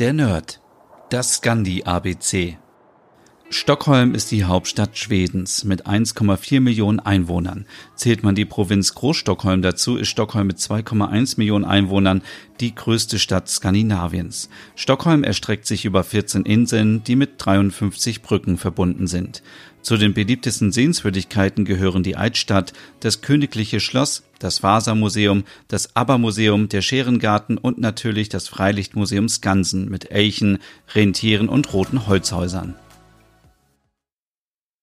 Der Nerd. Das Scandi-ABC. Stockholm ist die Hauptstadt Schwedens mit 1,4 Millionen Einwohnern. Zählt man die Provinz Großstockholm dazu, ist Stockholm mit 2,1 Millionen Einwohnern die größte Stadt Skandinaviens. Stockholm erstreckt sich über 14 Inseln, die mit 53 Brücken verbunden sind. Zu den beliebtesten Sehenswürdigkeiten gehören die Altstadt, das Königliche Schloss, das Vasa-Museum, das ABBA-Museum, der Scherengarten und natürlich das Freilichtmuseum Skansen mit Elchen, Rentieren und roten Holzhäusern.